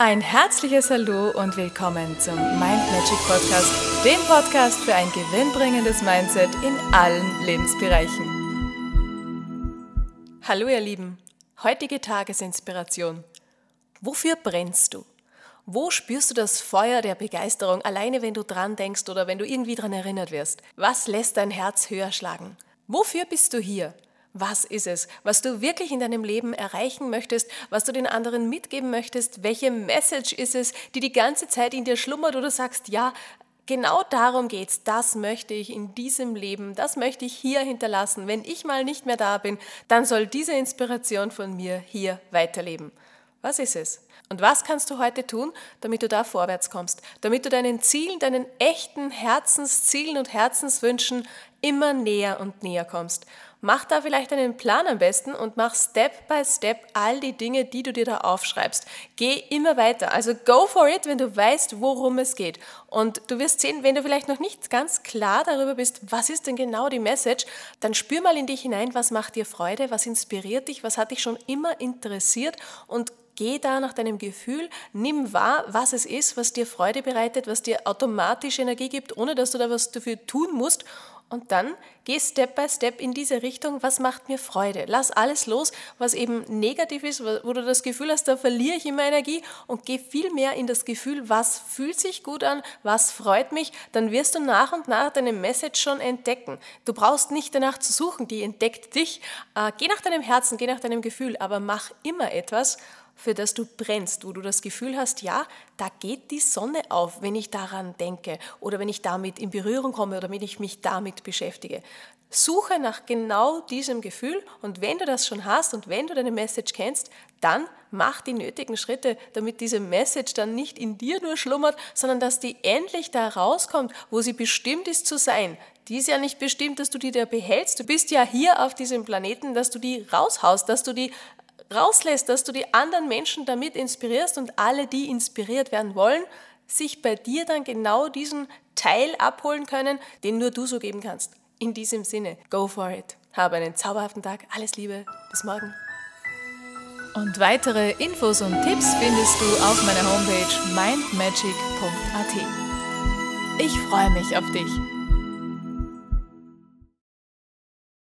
Ein herzliches Hallo und willkommen zum Mind Magic Podcast, dem Podcast für ein gewinnbringendes Mindset in allen Lebensbereichen. Hallo ihr Lieben, heutige Tagesinspiration. Wofür brennst du? Wo spürst du das Feuer der Begeisterung alleine, wenn du dran denkst oder wenn du irgendwie dran erinnert wirst? Was lässt dein Herz höher schlagen? Wofür bist du hier? Was ist es, was du wirklich in deinem Leben erreichen möchtest, was du den anderen mitgeben möchtest? Welche Message ist es, die die ganze Zeit in dir schlummert oder sagst, ja, genau darum geht's. Das möchte ich in diesem Leben, das möchte ich hier hinterlassen. Wenn ich mal nicht mehr da bin, dann soll diese Inspiration von mir hier weiterleben. Was ist es? Und was kannst du heute tun, damit du da vorwärts kommst, damit du deinen Zielen, deinen echten Herzenszielen und Herzenswünschen immer näher und näher kommst? Mach da vielleicht einen Plan am besten und mach Step by Step all die Dinge, die du dir da aufschreibst. Geh immer weiter. Also go for it, wenn du weißt, worum es geht. Und du wirst sehen, wenn du vielleicht noch nicht ganz klar darüber bist, was ist denn genau die Message, dann spür mal in dich hinein, was macht dir Freude, was inspiriert dich, was hat dich schon immer interessiert und Geh da nach deinem Gefühl, nimm wahr, was es ist, was dir Freude bereitet, was dir automatisch Energie gibt, ohne dass du da was dafür tun musst und dann geh Step by Step in diese Richtung, was macht mir Freude. Lass alles los, was eben negativ ist, wo du das Gefühl hast, da verliere ich immer Energie und geh viel mehr in das Gefühl, was fühlt sich gut an, was freut mich. Dann wirst du nach und nach deine Message schon entdecken. Du brauchst nicht danach zu suchen, die entdeckt dich. Äh, geh nach deinem Herzen, geh nach deinem Gefühl, aber mach immer etwas, für das du brennst, wo du das Gefühl hast, ja, da geht die Sonne auf, wenn ich daran denke oder wenn ich damit in Berührung komme oder wenn ich mich damit beschäftige. Suche nach genau diesem Gefühl und wenn du das schon hast und wenn du deine Message kennst, dann mach die nötigen Schritte, damit diese Message dann nicht in dir nur schlummert, sondern dass die endlich da rauskommt, wo sie bestimmt ist zu sein. Die ist ja nicht bestimmt, dass du die da behältst. Du bist ja hier auf diesem Planeten, dass du die raushaust, dass du die rauslässt, dass du die anderen Menschen damit inspirierst und alle, die inspiriert werden wollen, sich bei dir dann genau diesen Teil abholen können, den nur du so geben kannst. In diesem Sinne, go for it. Habe einen zauberhaften Tag. Alles Liebe. Bis morgen. Und weitere Infos und Tipps findest du auf meiner Homepage mindmagic.at. Ich freue mich auf dich.